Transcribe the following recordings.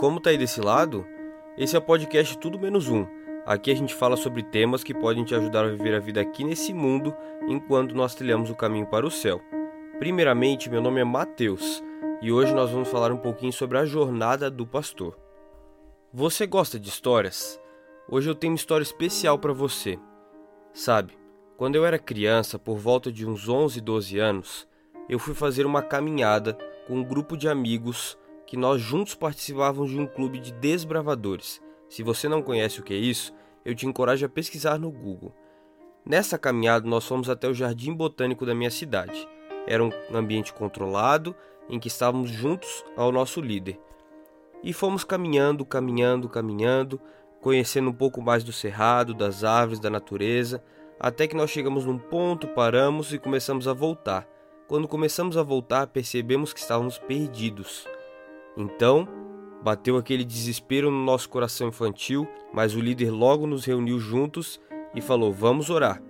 Como tá aí desse lado? Esse é o podcast Tudo Menos Um. Aqui a gente fala sobre temas que podem te ajudar a viver a vida aqui nesse mundo enquanto nós trilhamos o caminho para o céu. Primeiramente, meu nome é Mateus e hoje nós vamos falar um pouquinho sobre a jornada do pastor. Você gosta de histórias? Hoje eu tenho uma história especial para você. Sabe, quando eu era criança, por volta de uns 11, 12 anos, eu fui fazer uma caminhada com um grupo de amigos que nós juntos participávamos de um clube de desbravadores. Se você não conhece o que é isso, eu te encorajo a pesquisar no Google. Nessa caminhada, nós fomos até o Jardim Botânico da minha cidade. Era um ambiente controlado em que estávamos juntos ao nosso líder. E fomos caminhando, caminhando, caminhando, conhecendo um pouco mais do cerrado, das árvores, da natureza, até que nós chegamos num ponto, paramos e começamos a voltar. Quando começamos a voltar, percebemos que estávamos perdidos. Então, bateu aquele desespero no nosso coração infantil, mas o líder logo nos reuniu juntos e falou: Vamos orar.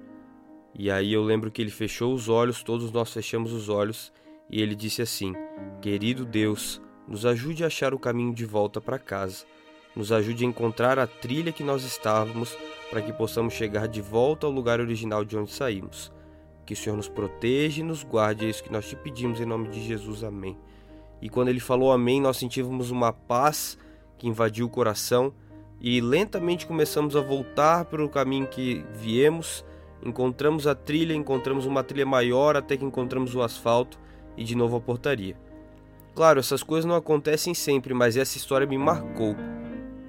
E aí eu lembro que ele fechou os olhos, todos nós fechamos os olhos, e ele disse assim: Querido Deus, nos ajude a achar o caminho de volta para casa. Nos ajude a encontrar a trilha que nós estávamos para que possamos chegar de volta ao lugar original de onde saímos. Que o Senhor nos proteja e nos guarde, é isso que nós te pedimos em nome de Jesus. Amém. E quando ele falou amém, nós sentimos uma paz que invadiu o coração e lentamente começamos a voltar para o caminho que viemos. Encontramos a trilha, encontramos uma trilha maior até que encontramos o asfalto e de novo a portaria. Claro, essas coisas não acontecem sempre, mas essa história me marcou.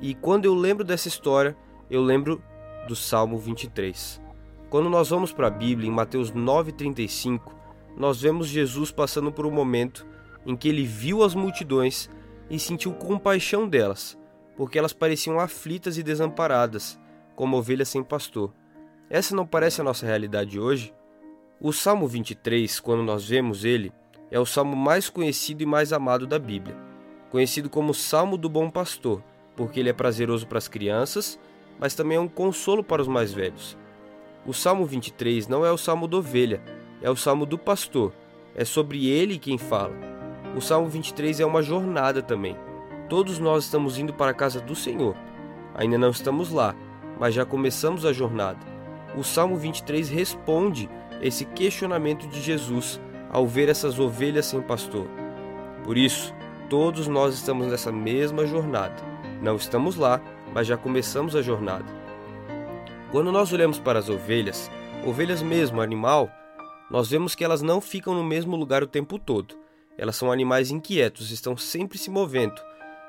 E quando eu lembro dessa história, eu lembro do Salmo 23. Quando nós vamos para a Bíblia, em Mateus 9,35, nós vemos Jesus passando por um momento em que ele viu as multidões e sentiu compaixão delas, porque elas pareciam aflitas e desamparadas, como ovelhas sem pastor. Essa não parece a nossa realidade hoje? O Salmo 23, quando nós vemos ele, é o salmo mais conhecido e mais amado da Bíblia, conhecido como Salmo do Bom Pastor, porque ele é prazeroso para as crianças, mas também é um consolo para os mais velhos. O Salmo 23 não é o salmo da ovelha, é o salmo do pastor. É sobre ele quem fala. O Salmo 23 é uma jornada também. Todos nós estamos indo para a casa do Senhor. Ainda não estamos lá, mas já começamos a jornada. O Salmo 23 responde esse questionamento de Jesus ao ver essas ovelhas sem pastor. Por isso, todos nós estamos nessa mesma jornada. Não estamos lá, mas já começamos a jornada. Quando nós olhamos para as ovelhas, ovelhas mesmo, animal, nós vemos que elas não ficam no mesmo lugar o tempo todo. Elas são animais inquietos, estão sempre se movendo,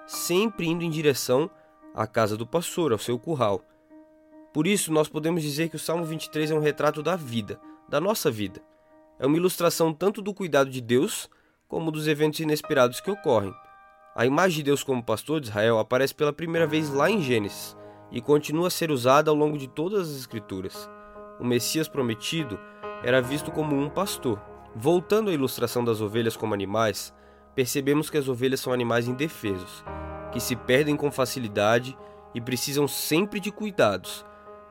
sempre indo em direção à casa do pastor, ao seu curral. Por isso, nós podemos dizer que o Salmo 23 é um retrato da vida, da nossa vida. É uma ilustração tanto do cuidado de Deus como dos eventos inesperados que ocorrem. A imagem de Deus como pastor de Israel aparece pela primeira vez lá em Gênesis e continua a ser usada ao longo de todas as Escrituras. O Messias prometido era visto como um pastor. Voltando à ilustração das ovelhas como animais, percebemos que as ovelhas são animais indefesos, que se perdem com facilidade e precisam sempre de cuidados.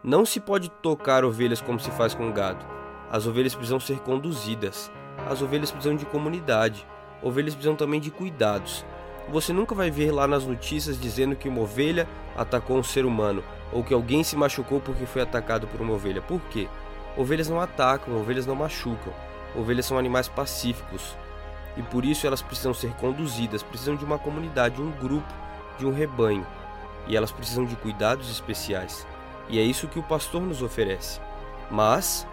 Não se pode tocar ovelhas como se faz com gado. As ovelhas precisam ser conduzidas. As ovelhas precisam de comunidade. Ovelhas precisam também de cuidados. Você nunca vai ver lá nas notícias dizendo que uma ovelha atacou um ser humano ou que alguém se machucou porque foi atacado por uma ovelha. Por quê? Ovelhas não atacam, ovelhas não machucam. Ovelhas são animais pacíficos e por isso elas precisam ser conduzidas, precisam de uma comunidade, de um grupo, de um rebanho e elas precisam de cuidados especiais. E é isso que o pastor nos oferece. Mas,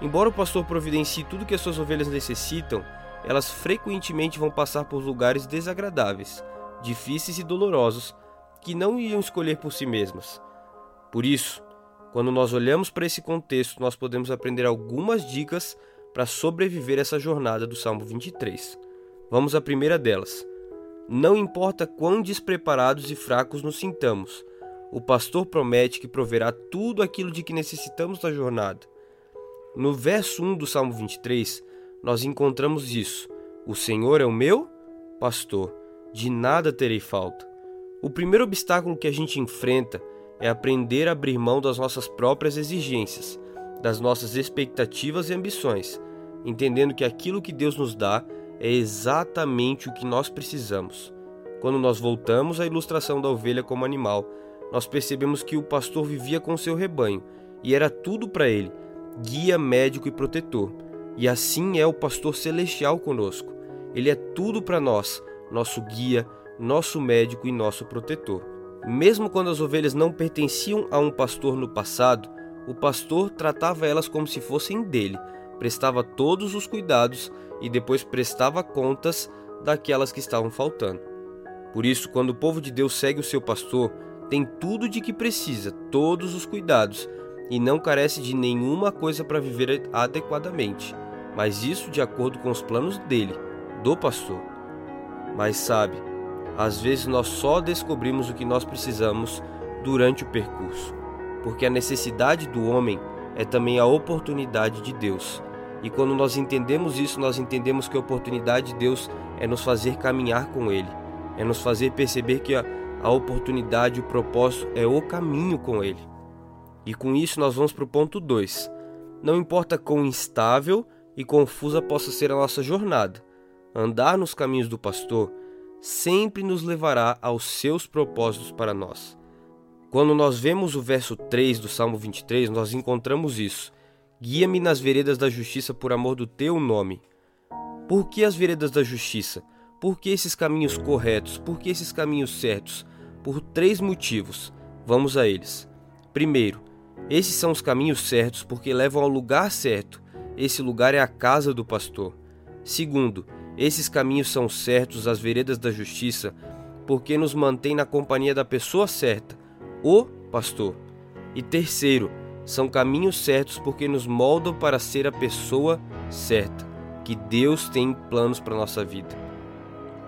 embora o pastor providencie tudo que as suas ovelhas necessitam, elas frequentemente vão passar por lugares desagradáveis, difíceis e dolorosos que não iam escolher por si mesmas. Por isso, quando nós olhamos para esse contexto, nós podemos aprender algumas dicas para sobreviver essa jornada do Salmo 23. Vamos à primeira delas. Não importa quão despreparados e fracos nos sintamos, o pastor promete que proverá tudo aquilo de que necessitamos na jornada. No verso 1 do Salmo 23, nós encontramos isso: O Senhor é o meu pastor, de nada terei falta. O primeiro obstáculo que a gente enfrenta é aprender a abrir mão das nossas próprias exigências, das nossas expectativas e ambições, entendendo que aquilo que Deus nos dá é exatamente o que nós precisamos. quando nós voltamos à ilustração da ovelha como animal, nós percebemos que o pastor vivia com seu rebanho e era tudo para ele, guia, médico e protetor. E assim é o pastor celestial conosco. Ele é tudo para nós, nosso guia, nosso médico e nosso protetor. Mesmo quando as ovelhas não pertenciam a um pastor no passado, o pastor tratava elas como se fossem dele, prestava todos os cuidados e depois prestava contas daquelas que estavam faltando. Por isso, quando o povo de Deus segue o seu pastor, tem tudo de que precisa, todos os cuidados, e não carece de nenhuma coisa para viver adequadamente, mas isso de acordo com os planos dele, do pastor. Mas sabe, às vezes nós só descobrimos o que nós precisamos durante o percurso, porque a necessidade do homem é também a oportunidade de Deus. E quando nós entendemos isso, nós entendemos que a oportunidade de Deus é nos fazer caminhar com Ele, é nos fazer perceber que a, a oportunidade, o propósito é o caminho com Ele. E com isso nós vamos para o ponto 2. Não importa quão instável e confusa possa ser a nossa jornada, andar nos caminhos do pastor sempre nos levará aos seus propósitos para nós. Quando nós vemos o verso 3 do Salmo 23, nós encontramos isso. Guia-me nas veredas da justiça por amor do teu nome. Por que as veredas da justiça? Por que esses caminhos corretos? Por que esses caminhos certos? Por três motivos. Vamos a eles. Primeiro, esses são os caminhos certos porque levam ao lugar certo. Esse lugar é a casa do pastor. Segundo, esses caminhos são certos, as veredas da justiça, porque nos mantém na companhia da pessoa certa, o pastor. E terceiro, são caminhos certos porque nos moldam para ser a pessoa certa, que Deus tem planos para nossa vida.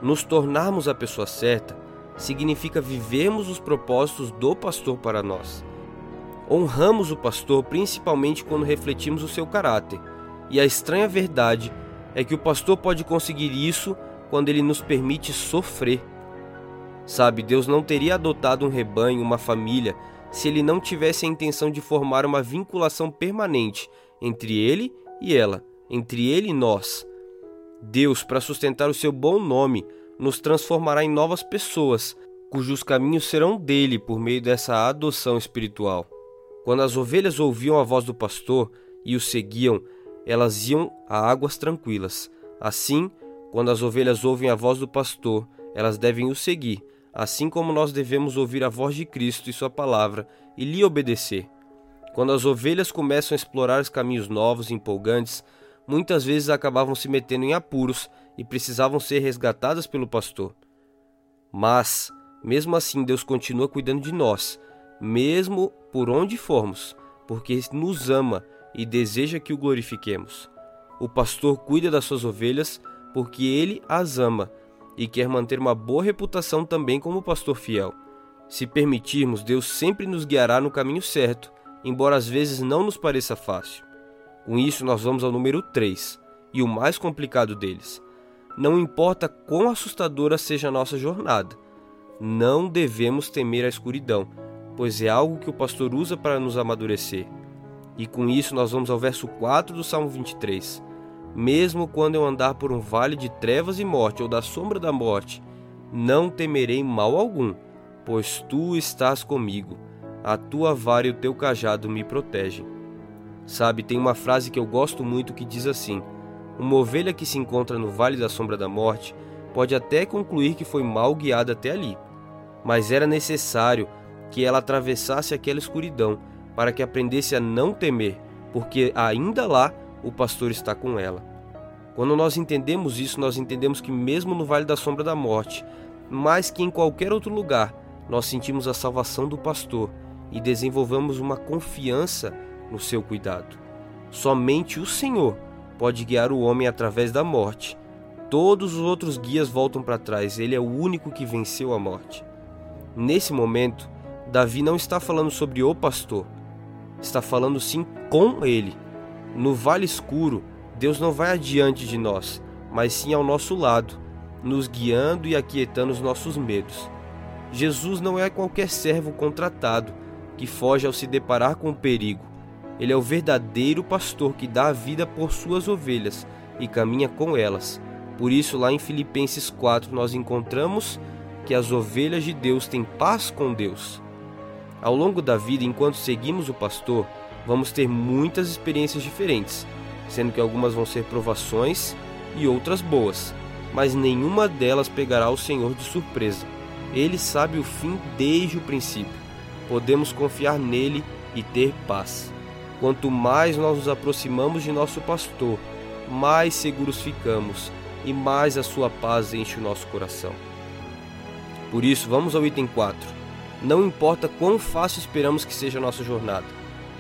Nos tornarmos a pessoa certa significa vivermos os propósitos do pastor para nós. Honramos o pastor principalmente quando refletimos o seu caráter, e a estranha verdade é que o pastor pode conseguir isso quando ele nos permite sofrer. Sabe, Deus não teria adotado um rebanho, uma família, se ele não tivesse a intenção de formar uma vinculação permanente entre ele e ela, entre ele e nós. Deus, para sustentar o seu bom nome, nos transformará em novas pessoas, cujos caminhos serão dele por meio dessa adoção espiritual. Quando as ovelhas ouviam a voz do pastor e o seguiam, elas iam a águas tranquilas. Assim, quando as ovelhas ouvem a voz do pastor, elas devem o seguir, assim como nós devemos ouvir a voz de Cristo e Sua palavra e lhe obedecer. Quando as ovelhas começam a explorar os caminhos novos e empolgantes, muitas vezes acabavam se metendo em apuros e precisavam ser resgatadas pelo pastor. Mas, mesmo assim, Deus continua cuidando de nós, mesmo por onde formos, porque nos ama e deseja que o glorifiquemos. O pastor cuida das suas ovelhas porque ele as ama e quer manter uma boa reputação também como pastor fiel. Se permitirmos, Deus sempre nos guiará no caminho certo, embora às vezes não nos pareça fácil. Com isso, nós vamos ao número 3, e o mais complicado deles. Não importa quão assustadora seja a nossa jornada, não devemos temer a escuridão, pois é algo que o pastor usa para nos amadurecer. E com isso nós vamos ao verso 4 do Salmo 23. Mesmo quando eu andar por um vale de trevas e morte ou da sombra da morte, não temerei mal algum, pois tu estás comigo. A tua vara e o teu cajado me protegem. Sabe, tem uma frase que eu gosto muito que diz assim: Uma ovelha que se encontra no vale da sombra da morte pode até concluir que foi mal guiada até ali, mas era necessário que ela atravessasse aquela escuridão para que aprendesse a não temer, porque ainda lá o pastor está com ela. Quando nós entendemos isso, nós entendemos que, mesmo no vale da sombra da morte, mais que em qualquer outro lugar, nós sentimos a salvação do pastor e desenvolvemos uma confiança no seu cuidado. Somente o Senhor pode guiar o homem através da morte. Todos os outros guias voltam para trás, ele é o único que venceu a morte. Nesse momento, Davi não está falando sobre o pastor, está falando sim com ele. No vale escuro, Deus não vai adiante de nós, mas sim ao nosso lado, nos guiando e aquietando os nossos medos. Jesus não é qualquer servo contratado que foge ao se deparar com o perigo. Ele é o verdadeiro pastor que dá a vida por suas ovelhas e caminha com elas. Por isso, lá em Filipenses 4, nós encontramos que as ovelhas de Deus têm paz com Deus. Ao longo da vida, enquanto seguimos o pastor, vamos ter muitas experiências diferentes, sendo que algumas vão ser provações e outras boas, mas nenhuma delas pegará o Senhor de surpresa. Ele sabe o fim desde o princípio. Podemos confiar nele e ter paz. Quanto mais nós nos aproximamos de nosso pastor, mais seguros ficamos e mais a sua paz enche o nosso coração. Por isso, vamos ao item 4. Não importa quão fácil esperamos que seja a nossa jornada,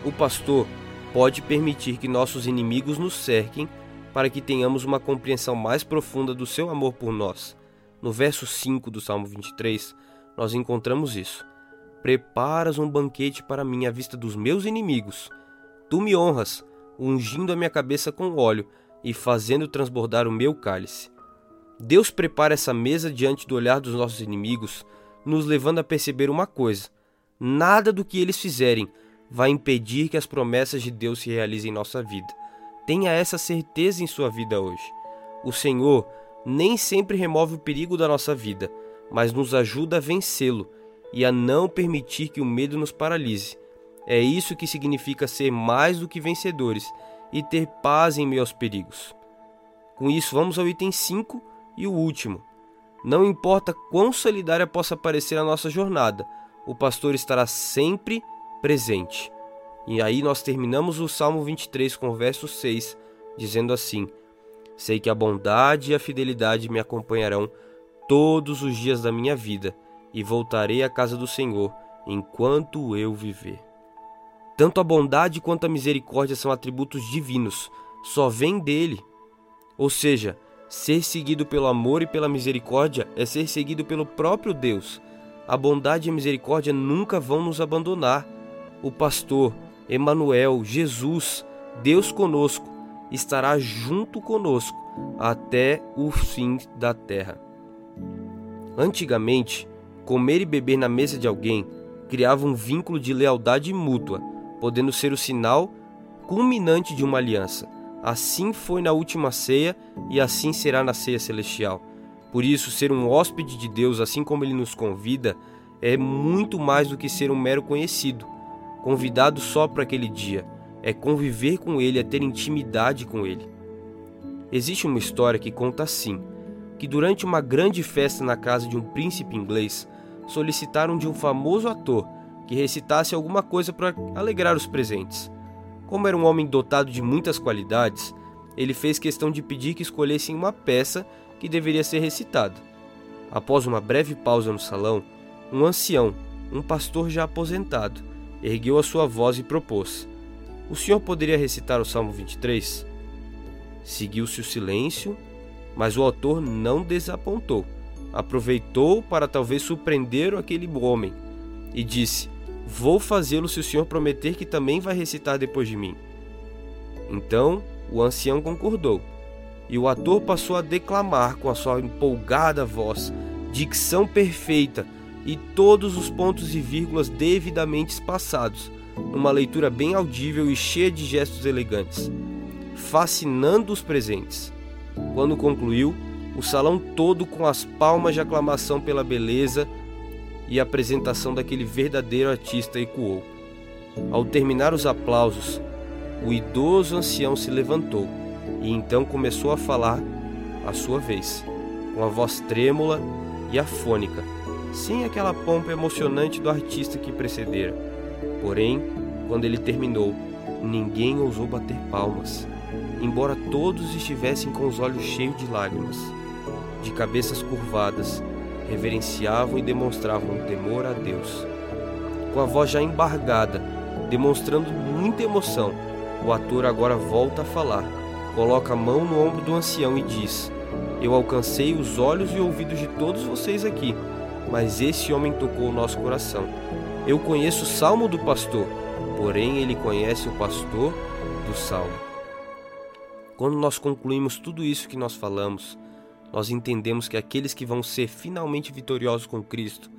o pastor pode permitir que nossos inimigos nos cerquem para que tenhamos uma compreensão mais profunda do seu amor por nós. No verso 5 do Salmo 23, nós encontramos isso. Preparas um banquete para mim à vista dos meus inimigos. Tu me honras, ungindo a minha cabeça com óleo e fazendo transbordar o meu cálice. Deus prepara essa mesa diante do olhar dos nossos inimigos, nos levando a perceber uma coisa: nada do que eles fizerem vai impedir que as promessas de Deus se realizem em nossa vida. Tenha essa certeza em sua vida hoje. O Senhor nem sempre remove o perigo da nossa vida, mas nos ajuda a vencê-lo e a não permitir que o medo nos paralise. É isso que significa ser mais do que vencedores e ter paz em meio aos perigos. Com isso, vamos ao item 5 e o último. Não importa quão solidária possa parecer a nossa jornada, o pastor estará sempre presente. E aí nós terminamos o Salmo 23 com o verso 6, dizendo assim: Sei que a bondade e a fidelidade me acompanharão todos os dias da minha vida, e voltarei à casa do Senhor enquanto eu viver. Tanto a bondade quanto a misericórdia são atributos divinos, só vêm dele. Ou seja, ser seguido pelo amor e pela misericórdia é ser seguido pelo próprio Deus. A bondade e a misericórdia nunca vão nos abandonar. O pastor, Emanuel, Jesus, Deus conosco, estará junto conosco até o fim da terra. Antigamente, comer e beber na mesa de alguém criava um vínculo de lealdade mútua podendo ser o sinal culminante de uma aliança. Assim foi na última ceia e assim será na ceia celestial. Por isso, ser um hóspede de Deus, assim como ele nos convida, é muito mais do que ser um mero conhecido, convidado só para aquele dia. É conviver com ele, é ter intimidade com ele. Existe uma história que conta assim: que durante uma grande festa na casa de um príncipe inglês, solicitaram de um famoso ator que recitasse alguma coisa para alegrar os presentes. Como era um homem dotado de muitas qualidades, ele fez questão de pedir que escolhessem uma peça que deveria ser recitada. Após uma breve pausa no salão, um ancião, um pastor já aposentado, ergueu a sua voz e propôs: O senhor poderia recitar o Salmo 23? Seguiu-se o silêncio, mas o autor não desapontou. Aproveitou para talvez surpreender aquele homem e disse: Vou fazê-lo se o senhor prometer que também vai recitar depois de mim. Então o ancião concordou, e o ator passou a declamar com a sua empolgada voz, dicção perfeita e todos os pontos e vírgulas devidamente espaçados, numa leitura bem audível e cheia de gestos elegantes, fascinando os presentes. Quando concluiu, o salão todo com as palmas de aclamação pela beleza, e apresentação daquele verdadeiro artista ecoou. Ao terminar os aplausos, o idoso ancião se levantou e então começou a falar à sua vez, com a voz trêmula e afônica, sem aquela pompa emocionante do artista que precedera. Porém, quando ele terminou, ninguém ousou bater palmas, embora todos estivessem com os olhos cheios de lágrimas, de cabeças curvadas reverenciavam e demonstravam um temor a Deus. Com a voz já embargada, demonstrando muita emoção, o ator agora volta a falar, coloca a mão no ombro do ancião e diz: Eu alcancei os olhos e ouvidos de todos vocês aqui, mas esse homem tocou o nosso coração. Eu conheço o salmo do pastor, porém ele conhece o pastor do salmo. Quando nós concluímos tudo isso que nós falamos, nós entendemos que aqueles que vão ser finalmente vitoriosos com Cristo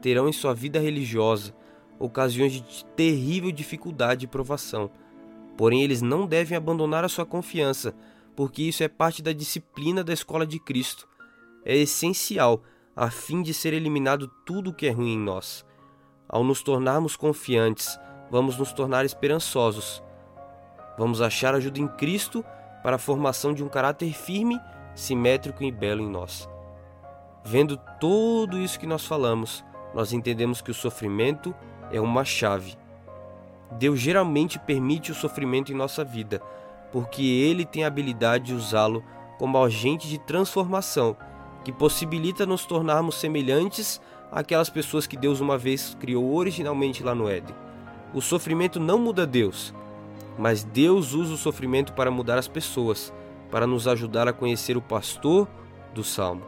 terão em sua vida religiosa ocasiões de terrível dificuldade e provação. Porém, eles não devem abandonar a sua confiança, porque isso é parte da disciplina da escola de Cristo. É essencial a fim de ser eliminado tudo o que é ruim em nós. Ao nos tornarmos confiantes, vamos nos tornar esperançosos. Vamos achar ajuda em Cristo para a formação de um caráter firme, simétrico e belo em nós. Vendo tudo isso que nós falamos, nós entendemos que o sofrimento é uma chave. Deus geralmente permite o sofrimento em nossa vida, porque Ele tem a habilidade de usá-lo como agente de transformação, que possibilita nos tornarmos semelhantes àquelas pessoas que Deus uma vez criou originalmente lá no Éden. O sofrimento não muda Deus, mas Deus usa o sofrimento para mudar as pessoas, para nos ajudar a conhecer o pastor do Salmo.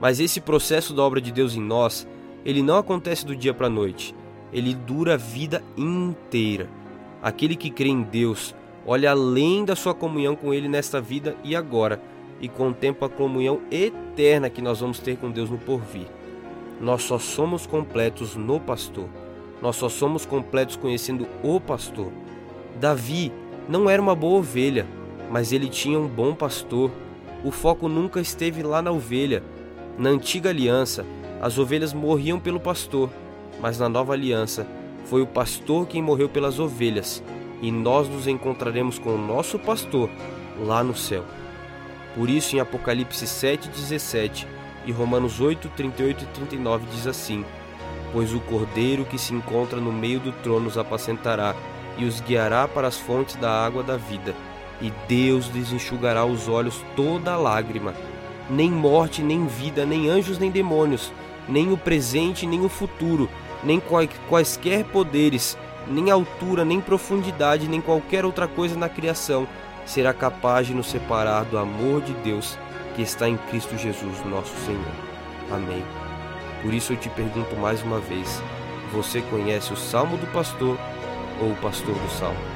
Mas esse processo da obra de Deus em nós, ele não acontece do dia para a noite ele dura a vida inteira. Aquele que crê em Deus olha além da sua comunhão com Ele nesta vida e agora e contempla a comunhão eterna que nós vamos ter com Deus no porvir. Nós só somos completos no pastor. Nós só somos completos conhecendo o pastor. Davi não era uma boa ovelha, mas ele tinha um bom pastor. O foco nunca esteve lá na ovelha. Na antiga aliança, as ovelhas morriam pelo pastor, mas na nova aliança foi o pastor quem morreu pelas ovelhas, e nós nos encontraremos com o nosso pastor lá no céu. Por isso, em Apocalipse 7,17 e Romanos 8, 38 e 39 diz assim: Pois o cordeiro que se encontra no meio do trono os apacentará e os guiará para as fontes da água da vida, e Deus lhes enxugará os olhos toda lágrima. Nem morte, nem vida, nem anjos, nem demônios, nem o presente, nem o futuro nem quaisquer poderes, nem altura, nem profundidade, nem qualquer outra coisa na criação será capaz de nos separar do amor de Deus que está em Cristo Jesus, nosso Senhor. Amém. Por isso eu te pergunto mais uma vez: você conhece o Salmo do Pastor ou o Pastor do Salmo?